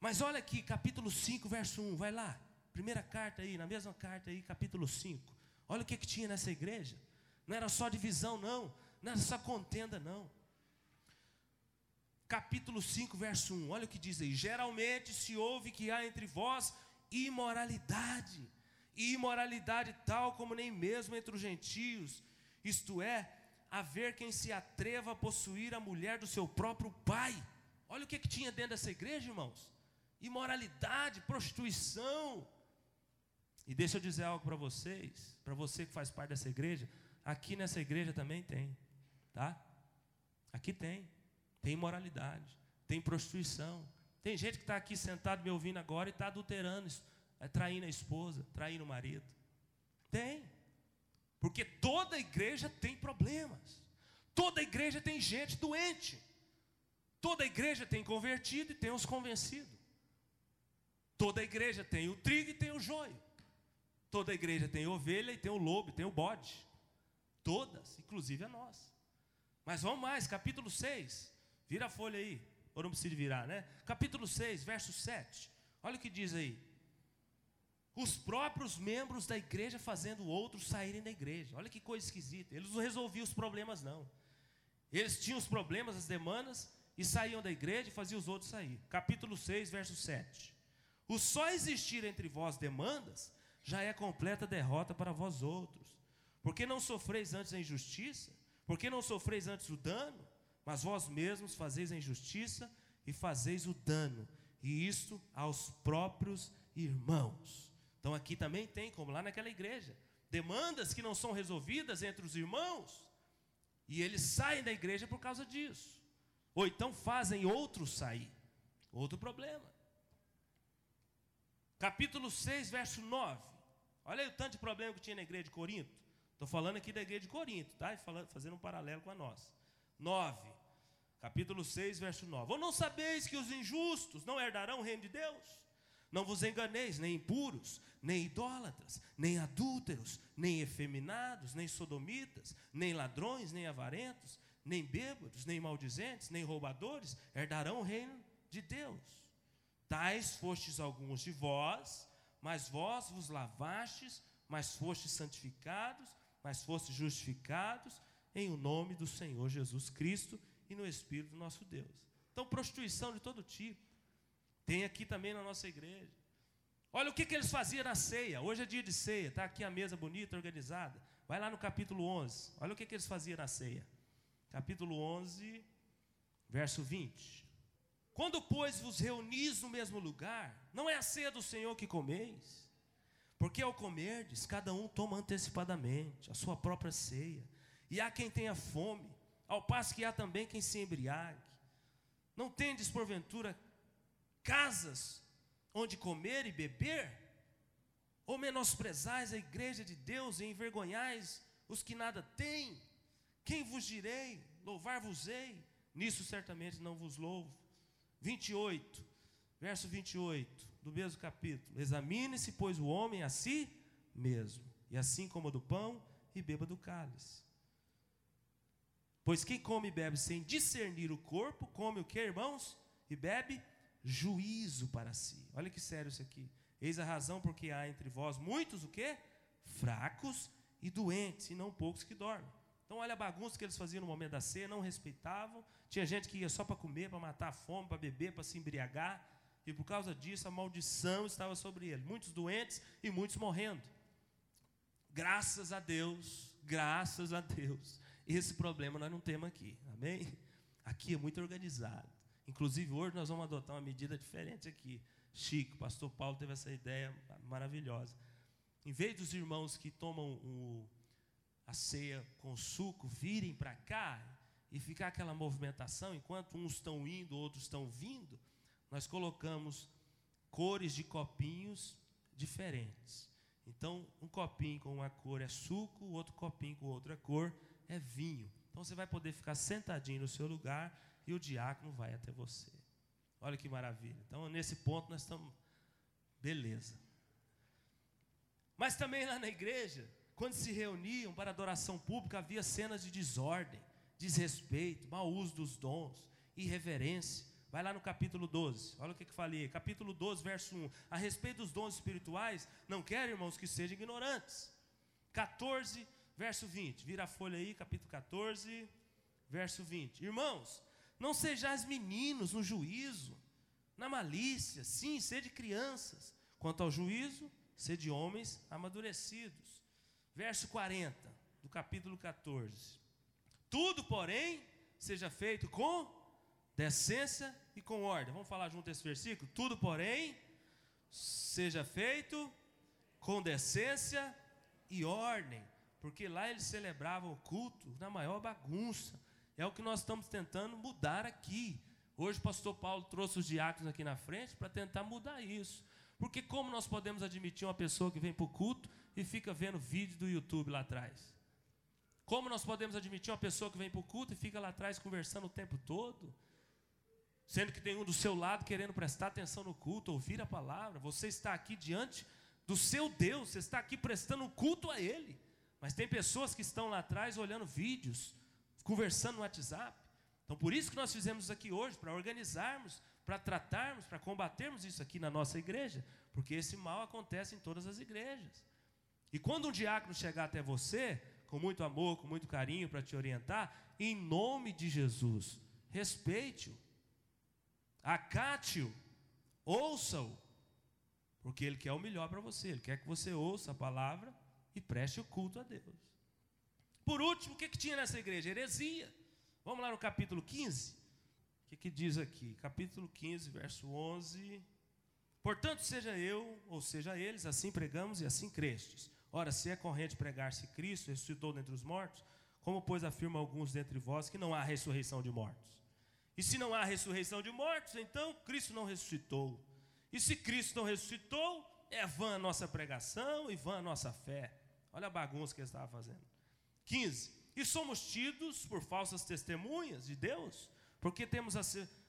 Mas olha aqui, capítulo 5, verso 1, vai lá. Primeira carta aí, na mesma carta aí, capítulo 5. Olha o que, que tinha nessa igreja. Não era só divisão, não. Não era só contenda, não. capítulo 5, verso 1. Olha o que diz aí: Geralmente se ouve que há entre vós imoralidade, e imoralidade tal como nem mesmo entre os gentios, isto é, haver quem se atreva a possuir a mulher do seu próprio pai. Olha o que, que tinha dentro dessa igreja, irmãos: imoralidade, prostituição. E deixa eu dizer algo para vocês, para você que faz parte dessa igreja, aqui nessa igreja também tem, tá? Aqui tem, tem imoralidade, tem prostituição. Tem gente que está aqui sentado me ouvindo agora e está adulterando, é, traindo a esposa, traindo o marido. Tem. Porque toda igreja tem problemas. Toda igreja tem gente doente. Toda igreja tem convertido e tem os convencidos. Toda igreja tem o trigo e tem o joio. Toda igreja tem ovelha e tem o lobo, e tem o bode. Todas, inclusive a nós. Mas vamos mais, capítulo 6. Vira a folha aí. Ou não precisa virar, né? Capítulo 6, verso 7. Olha o que diz aí. Os próprios membros da igreja fazendo outros saírem da igreja. Olha que coisa esquisita. Eles não resolviam os problemas, não. Eles tinham os problemas, as demandas, e saíam da igreja e faziam os outros sair. Capítulo 6, verso 7. O só existir entre vós demandas já é completa derrota para vós outros. Porque não sofreis antes a injustiça? Porque não sofreis antes o dano? Mas vós mesmos fazeis a injustiça e fazeis o dano, e isto aos próprios irmãos. Então aqui também tem, como lá naquela igreja, demandas que não são resolvidas entre os irmãos, e eles saem da igreja por causa disso. Ou então fazem outros sair. Outro problema. Capítulo 6, verso 9. Olha aí o tanto de problema que tinha na igreja de Corinto. Estou falando aqui da igreja de Corinto, tá? E falando, fazendo um paralelo com a nossa. 9. Capítulo 6, verso 9. Ou não sabeis que os injustos não herdarão o reino de Deus? Não vos enganeis, nem impuros, nem idólatras, nem adúlteros, nem efeminados, nem sodomitas, nem ladrões, nem avarentos, nem bêbados, nem maldizentes, nem roubadores herdarão o reino de Deus. Tais fostes alguns de vós, mas vós vos lavastes, mas fostes santificados, mas fostes justificados em o nome do Senhor Jesus Cristo e no Espírito do nosso Deus. Então, prostituição de todo tipo. Tem aqui também na nossa igreja. Olha o que, que eles faziam na ceia. Hoje é dia de ceia, está aqui a mesa bonita, organizada. Vai lá no capítulo 11. Olha o que, que eles faziam na ceia. Capítulo 11, verso 20. Quando, pois, vos reunis no mesmo lugar, não é a ceia do Senhor que comeis, porque ao comerdes, cada um toma antecipadamente a sua própria ceia, e há quem tenha fome, ao passo que há também quem se embriague. Não tendes, porventura, casas onde comer e beber? Ou menosprezais a igreja de Deus e envergonhais os que nada têm? Quem vos direi? Louvar-vos-ei? Nisso certamente não vos louvo. 28, verso 28 do mesmo capítulo. Examine-se, pois, o homem a si mesmo, e assim coma do pão e beba do cálice. Pois quem come e bebe sem discernir o corpo, come o que, irmãos? E bebe juízo para si. Olha que sério isso aqui. Eis a razão porque há entre vós muitos o quê? Fracos e doentes, e não poucos que dormem. Então, olha a bagunça que eles faziam no momento da ceia, não respeitavam. Tinha gente que ia só para comer, para matar a fome, para beber, para se embriagar. E por causa disso, a maldição estava sobre ele. Muitos doentes e muitos morrendo. Graças a Deus, graças a Deus. Esse problema nós não temos aqui, amém? Aqui é muito organizado. Inclusive, hoje nós vamos adotar uma medida diferente aqui. Chico, o pastor Paulo teve essa ideia maravilhosa. Em vez dos irmãos que tomam o, a ceia com suco virem para cá e ficar aquela movimentação, enquanto uns estão indo, outros estão vindo, nós colocamos cores de copinhos diferentes. Então, um copinho com uma cor é suco, outro copinho com outra cor é vinho. Então você vai poder ficar sentadinho no seu lugar e o diácono vai até você. Olha que maravilha. Então, nesse ponto nós estamos beleza. Mas também lá na igreja, quando se reuniam para adoração pública, havia cenas de desordem, desrespeito, mau uso dos dons, irreverência. Vai lá no capítulo 12, olha o que, que falei, capítulo 12, verso 1. A respeito dos dons espirituais, não quero, irmãos, que sejam ignorantes. 14, verso 20. Vira a folha aí, capítulo 14, verso 20. Irmãos, Não sejais meninos no juízo, na malícia, sim, sede crianças. Quanto ao juízo, sede homens amadurecidos. Verso 40 do capítulo 14. Tudo, porém, seja feito com decência e com ordem. Vamos falar junto esse versículo? Tudo, porém, seja feito com decência e ordem, porque lá eles celebravam o culto na maior bagunça. É o que nós estamos tentando mudar aqui. Hoje o pastor Paulo trouxe os diáconos aqui na frente para tentar mudar isso. Porque como nós podemos admitir uma pessoa que vem para o culto e fica vendo vídeo do YouTube lá atrás? Como nós podemos admitir uma pessoa que vem para o culto e fica lá atrás conversando o tempo todo? Sendo que tem um do seu lado querendo prestar atenção no culto, ouvir a palavra. Você está aqui diante do seu Deus, você está aqui prestando culto a Ele. Mas tem pessoas que estão lá atrás olhando vídeos, conversando no WhatsApp. Então, por isso que nós fizemos aqui hoje, para organizarmos, para tratarmos, para combatermos isso aqui na nossa igreja, porque esse mal acontece em todas as igrejas. E quando um diácono chegar até você, com muito amor, com muito carinho para te orientar, em nome de Jesus, respeite-o, acate-o, ouça-o, porque ele quer o melhor para você, ele quer que você ouça a palavra e preste o culto a Deus. Por último, o que, que tinha nessa igreja? Heresia. Vamos lá no capítulo 15. O que, que diz aqui? Capítulo 15, verso 11. Portanto, seja eu, ou seja eles, assim pregamos e assim crestes. Ora, se é corrente pregar-se Cristo ressuscitou dentre os mortos, como pois afirmam alguns dentre vós que não há ressurreição de mortos? E se não há ressurreição de mortos, então Cristo não ressuscitou. E se Cristo não ressuscitou, é vã a nossa pregação e vã a nossa fé. Olha a bagunça que ele estava fazendo. 15. E somos tidos por falsas testemunhas de Deus, porque temos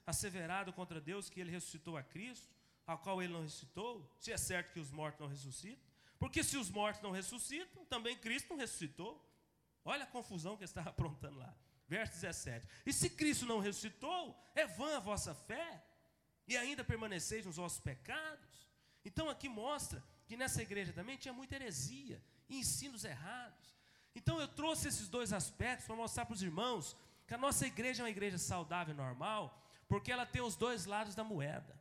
asseverado contra Deus que ele ressuscitou a Cristo, ao qual ele não ressuscitou, se é certo que os mortos não ressuscitam. Porque se os mortos não ressuscitam, também Cristo não ressuscitou. Olha a confusão que ele estava aprontando lá. Verso 17. E se Cristo não ressuscitou, é vã a vossa fé, e ainda permaneceis nos vossos pecados. Então aqui mostra que nessa igreja também tinha muita heresia e ensinos errados. Então eu trouxe esses dois aspectos para mostrar para os irmãos que a nossa igreja é uma igreja saudável e normal, porque ela tem os dois lados da moeda.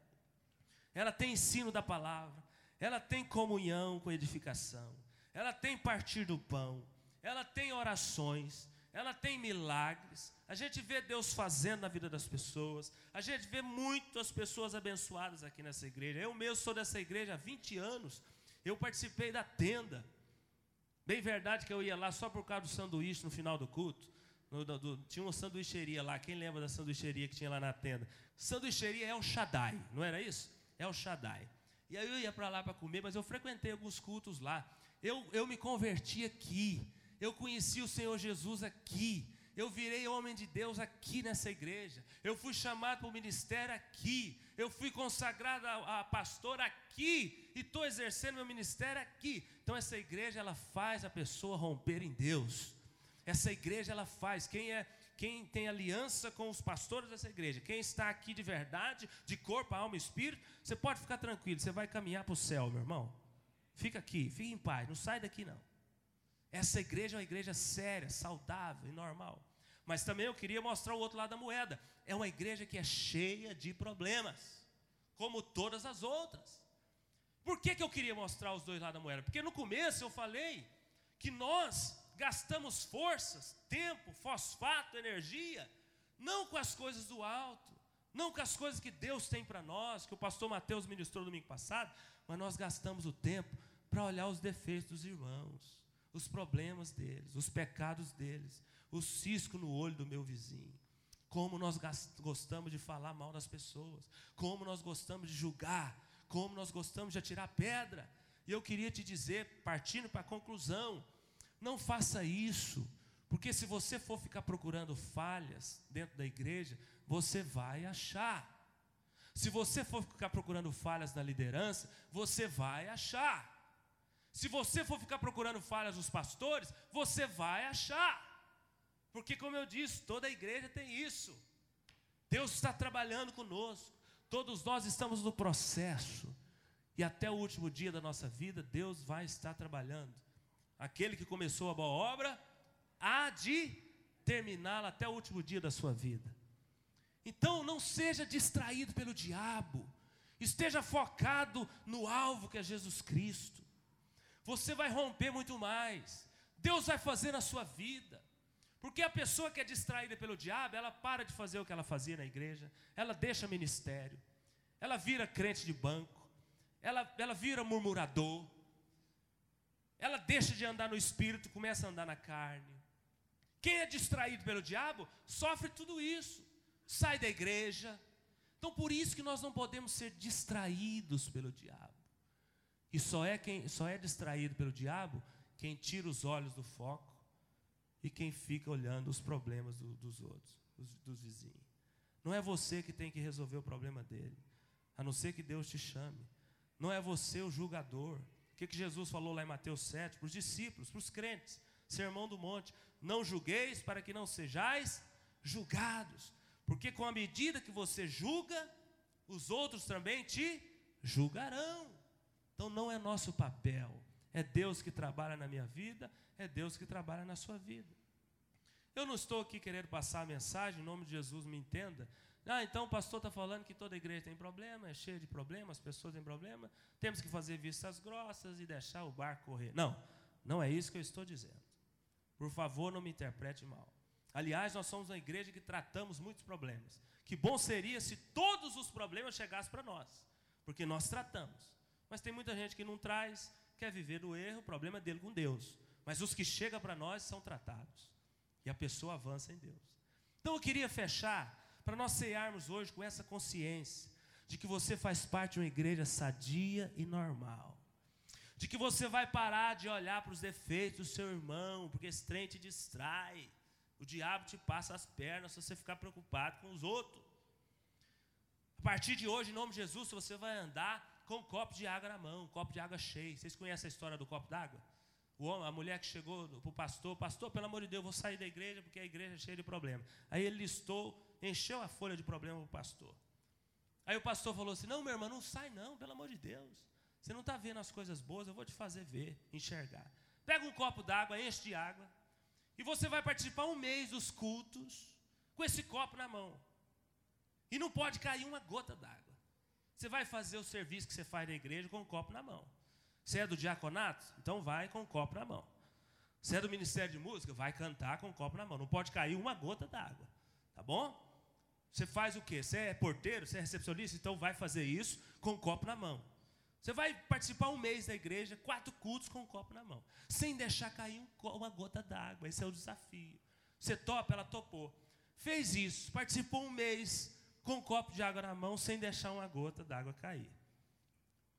Ela tem ensino da palavra, ela tem comunhão com edificação, ela tem partir do pão, ela tem orações, ela tem milagres. A gente vê Deus fazendo na vida das pessoas. A gente vê muitas pessoas abençoadas aqui nessa igreja. Eu mesmo sou dessa igreja há 20 anos. Eu participei da tenda. Bem verdade que eu ia lá só por causa do sanduíche no final do culto. No, do, tinha uma sanduicheria lá. Quem lembra da sanduicheria que tinha lá na tenda? Sanduicheria é o Shaddai, não era isso? É o Shaddai. E aí eu ia para lá para comer, mas eu frequentei alguns cultos lá. Eu, eu me converti aqui. Eu conheci o Senhor Jesus aqui. Eu virei homem de Deus aqui nessa igreja. Eu fui chamado para o ministério aqui. Eu fui consagrado a, a pastor aqui. E estou exercendo meu ministério aqui. Então essa igreja ela faz a pessoa romper em Deus. Essa igreja ela faz. Quem é quem tem aliança com os pastores dessa igreja, quem está aqui de verdade, de corpo, alma e espírito, você pode ficar tranquilo, você vai caminhar para o céu, meu irmão. Fica aqui, fique em paz, não sai daqui não. Essa igreja é uma igreja séria, saudável e normal. Mas também eu queria mostrar o outro lado da moeda. É uma igreja que é cheia de problemas, como todas as outras. Por que, que eu queria mostrar os dois lados da moeda? Porque no começo eu falei que nós gastamos forças, tempo, fosfato, energia, não com as coisas do alto, não com as coisas que Deus tem para nós, que o pastor Mateus ministrou domingo passado, mas nós gastamos o tempo para olhar os defeitos dos irmãos, os problemas deles, os pecados deles, o cisco no olho do meu vizinho. Como nós gostamos de falar mal das pessoas, como nós gostamos de julgar, como nós gostamos de atirar pedra. E eu queria te dizer, partindo para a conclusão, não faça isso, porque se você for ficar procurando falhas dentro da igreja, você vai achar. Se você for ficar procurando falhas na liderança, você vai achar. Se você for ficar procurando falhas nos pastores, você vai achar. Porque, como eu disse, toda a igreja tem isso. Deus está trabalhando conosco. Todos nós estamos no processo. E até o último dia da nossa vida, Deus vai estar trabalhando. Aquele que começou a boa obra, há de terminá-la até o último dia da sua vida. Então não seja distraído pelo diabo. Esteja focado no alvo que é Jesus Cristo. Você vai romper muito mais. Deus vai fazer na sua vida. Porque a pessoa que é distraída pelo diabo, ela para de fazer o que ela fazia na igreja, ela deixa ministério, ela vira crente de banco, ela, ela vira murmurador, ela deixa de andar no espírito, começa a andar na carne. Quem é distraído pelo diabo sofre tudo isso, sai da igreja. Então por isso que nós não podemos ser distraídos pelo diabo. E só é quem só é distraído pelo diabo quem tira os olhos do foco e quem fica olhando os problemas do, dos outros, dos, dos vizinhos. Não é você que tem que resolver o problema dele, a não ser que Deus te chame. Não é você o julgador. O que, que Jesus falou lá em Mateus 7 para os discípulos, para os crentes? Sermão do monte: Não julgueis para que não sejais julgados, porque com a medida que você julga, os outros também te julgarão. Então não é nosso papel, é Deus que trabalha na minha vida, é Deus que trabalha na sua vida. Eu não estou aqui querendo passar a mensagem, em nome de Jesus, me entenda. Ah, então o pastor está falando que toda igreja tem problema, é cheia de problemas, as pessoas têm problema, temos que fazer vistas grossas e deixar o barco correr. Não, não é isso que eu estou dizendo. Por favor, não me interprete mal. Aliás, nós somos uma igreja que tratamos muitos problemas. Que bom seria se todos os problemas chegassem para nós, porque nós tratamos. Mas tem muita gente que não traz, quer viver do erro, o problema é dele com Deus. Mas os que chegam para nós são tratados. E a pessoa avança em Deus. Então eu queria fechar para nós cearmos hoje com essa consciência de que você faz parte de uma igreja sadia e normal. De que você vai parar de olhar para os defeitos do seu irmão, porque esse trem te distrai. O diabo te passa as pernas se você ficar preocupado com os outros. A partir de hoje, em nome de Jesus, você vai andar com um copo de água na mão, um copo de água cheio. Vocês conhecem a história do copo d'água? O homem, a mulher que chegou para o pastor, pastor, pelo amor de Deus, eu vou sair da igreja porque a igreja é cheia de problemas. Aí ele listou, encheu a folha de problema para o pastor. Aí o pastor falou assim: Não, meu irmão, não sai não, pelo amor de Deus. Você não está vendo as coisas boas, eu vou te fazer ver, enxergar. Pega um copo d'água, enche de água, e você vai participar um mês dos cultos com esse copo na mão. E não pode cair uma gota d'água. Você vai fazer o serviço que você faz na igreja com o copo na mão. Você é do diaconato? Então vai com o copo na mão. Você é do ministério de música? Vai cantar com o copo na mão. Não pode cair uma gota d'água. Tá bom? Você faz o quê? Você é porteiro? Você é recepcionista? Então vai fazer isso com o copo na mão. Você vai participar um mês da igreja, quatro cultos com o copo na mão, sem deixar cair uma gota d'água. Esse é o desafio. Você topa? Ela topou. Fez isso, participou um mês com um copo de água na mão, sem deixar uma gota d'água cair.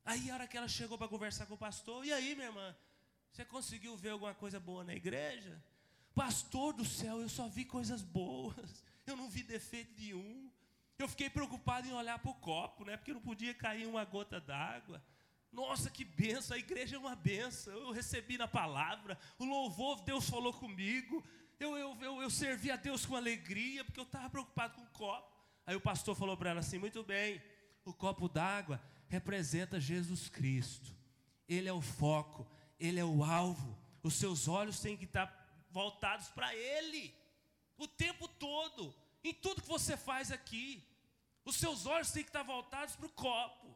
Aí a hora que ela chegou para conversar com o pastor, e aí, minha irmã, você conseguiu ver alguma coisa boa na igreja? Pastor do céu, eu só vi coisas boas. Eu não vi defeito nenhum. Eu fiquei preocupado em olhar para o copo, né? Porque não podia cair uma gota d'água. Nossa, que benção, a igreja é uma benção. Eu recebi na palavra, o louvor, Deus falou comigo. Eu, eu, eu, eu servi a Deus com alegria, porque eu estava preocupado com o copo. Aí o pastor falou para ela assim: muito bem, o copo d'água representa Jesus Cristo. Ele é o foco, ele é o alvo. Os seus olhos têm que estar voltados para Ele o tempo todo, em tudo que você faz aqui. Os seus olhos têm que estar voltados para o copo.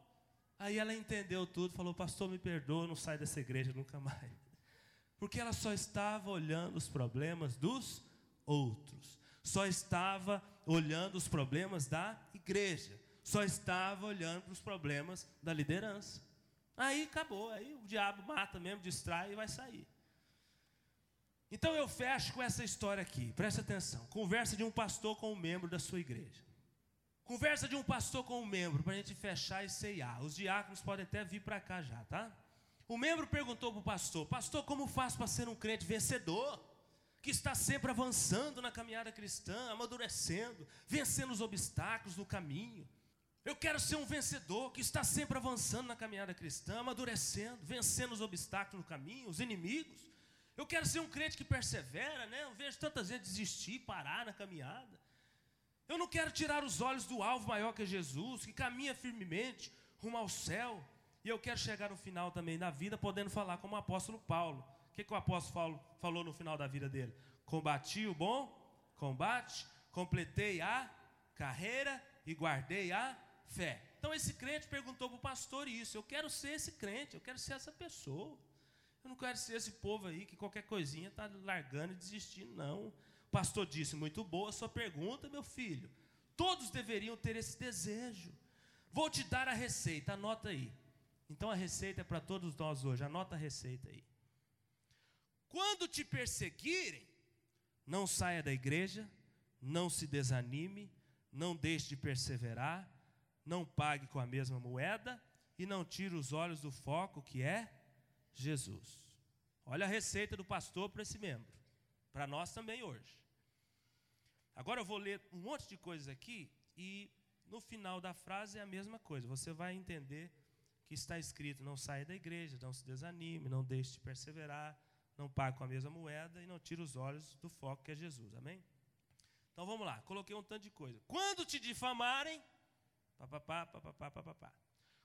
Aí ela entendeu tudo, falou: Pastor, me perdoa, não sai dessa igreja nunca mais. Porque ela só estava olhando os problemas dos outros, só estava olhando os problemas da igreja só estava olhando para os problemas da liderança. Aí acabou, aí o diabo mata mesmo, distrai e vai sair. Então eu fecho com essa história aqui, presta atenção. Conversa de um pastor com um membro da sua igreja. Conversa de um pastor com um membro, para a gente fechar e ceiar. Os diáconos podem até vir para cá já, tá? O membro perguntou para o pastor: Pastor, como faço para ser um crente vencedor? Que está sempre avançando na caminhada cristã, amadurecendo, vencendo os obstáculos no caminho. Eu quero ser um vencedor que está sempre avançando na caminhada cristã, amadurecendo, vencendo os obstáculos no caminho, os inimigos. Eu quero ser um crente que persevera, né? Eu vejo tanta gente desistir, parar na caminhada. Eu não quero tirar os olhos do alvo maior que é Jesus, que caminha firmemente rumo ao céu. E eu quero chegar no final também da vida podendo falar como o apóstolo Paulo. O que, que o apóstolo Paulo falou no final da vida dele? Combati o bom combate, completei a carreira e guardei a fé. Então esse crente perguntou para o pastor isso: eu quero ser esse crente, eu quero ser essa pessoa. Eu não quero ser esse povo aí que qualquer coisinha está largando e desistindo, não. O pastor disse: muito boa a sua pergunta, meu filho. Todos deveriam ter esse desejo. Vou te dar a receita, anota aí. Então a receita é para todos nós hoje, anota a receita aí. Quando te perseguirem, não saia da igreja, não se desanime, não deixe de perseverar, não pague com a mesma moeda e não tire os olhos do foco que é Jesus. Olha a receita do pastor para esse membro, para nós também hoje. Agora eu vou ler um monte de coisas aqui e no final da frase é a mesma coisa. Você vai entender que está escrito: não saia da igreja, não se desanime, não deixe de perseverar, não pague com a mesma moeda e não tire os olhos do foco que é Jesus. Amém? Então vamos lá, coloquei um tanto de coisa. Quando te difamarem, papapá, papapá, papapá.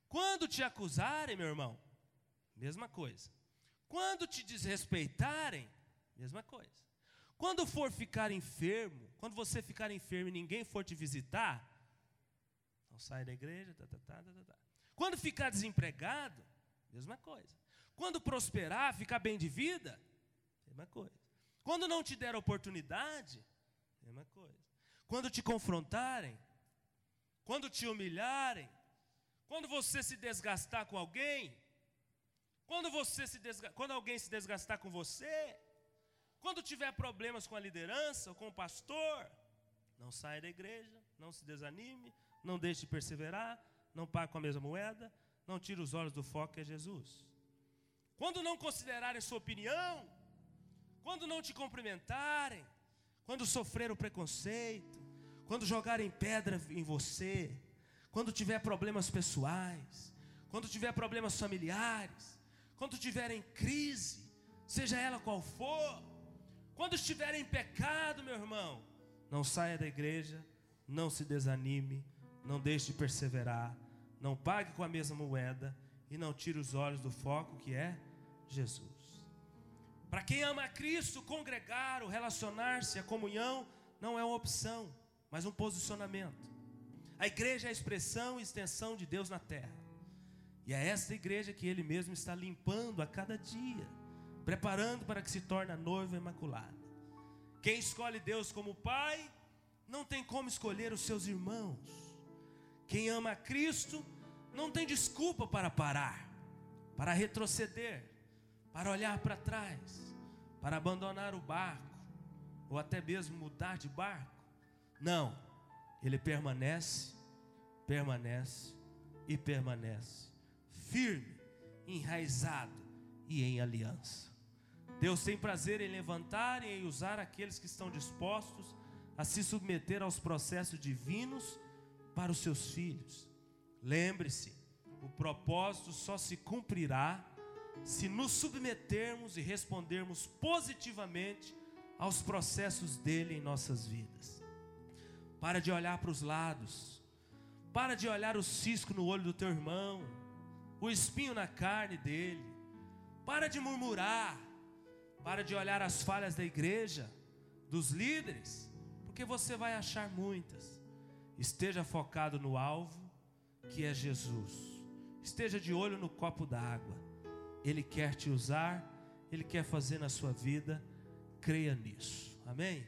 Quando te acusarem, meu irmão, mesma coisa. Quando te desrespeitarem, mesma coisa. Quando for ficar enfermo, quando você ficar enfermo e ninguém for te visitar, não sai da igreja, tá, tá, tá, tá, tá. tá. Quando ficar desempregado, mesma coisa. Quando prosperar, ficar bem de vida, mesma coisa. Quando não te der oportunidade, Mesma coisa. Quando te confrontarem, quando te humilharem, quando você se desgastar com alguém, quando você se desga... quando alguém se desgastar com você, quando tiver problemas com a liderança ou com o pastor, não saia da igreja, não se desanime, não deixe de perseverar, não pague com a mesma moeda, não tire os olhos do foco que é Jesus. Quando não considerarem sua opinião, quando não te cumprimentarem, quando sofrer o preconceito, quando jogarem pedra em você, quando tiver problemas pessoais, quando tiver problemas familiares, quando tiver em crise, seja ela qual for, quando estiver em pecado, meu irmão, não saia da igreja, não se desanime, não deixe de perseverar, não pague com a mesma moeda e não tire os olhos do foco que é Jesus. Para quem ama a Cristo, congregar, relacionar-se, a comunhão, não é uma opção, mas um posicionamento. A igreja é a expressão e extensão de Deus na terra. E é esta igreja que Ele mesmo está limpando a cada dia, preparando para que se torne a noiva imaculada. Quem escolhe Deus como Pai, não tem como escolher os seus irmãos. Quem ama a Cristo, não tem desculpa para parar, para retroceder para olhar para trás, para abandonar o barco, ou até mesmo mudar de barco. Não, ele permanece, permanece e permanece, firme, enraizado e em aliança. Deus tem prazer em levantar e em usar aqueles que estão dispostos a se submeter aos processos divinos para os seus filhos. Lembre-se, o propósito só se cumprirá se nos submetermos e respondermos positivamente aos processos dele em nossas vidas. Para de olhar para os lados, para de olhar o cisco no olho do teu irmão, o espinho na carne dele, para de murmurar, para de olhar as falhas da igreja, dos líderes, porque você vai achar muitas. Esteja focado no alvo, que é Jesus. Esteja de olho no copo d'água ele quer te usar, Ele quer fazer na sua vida, creia nisso. Amém?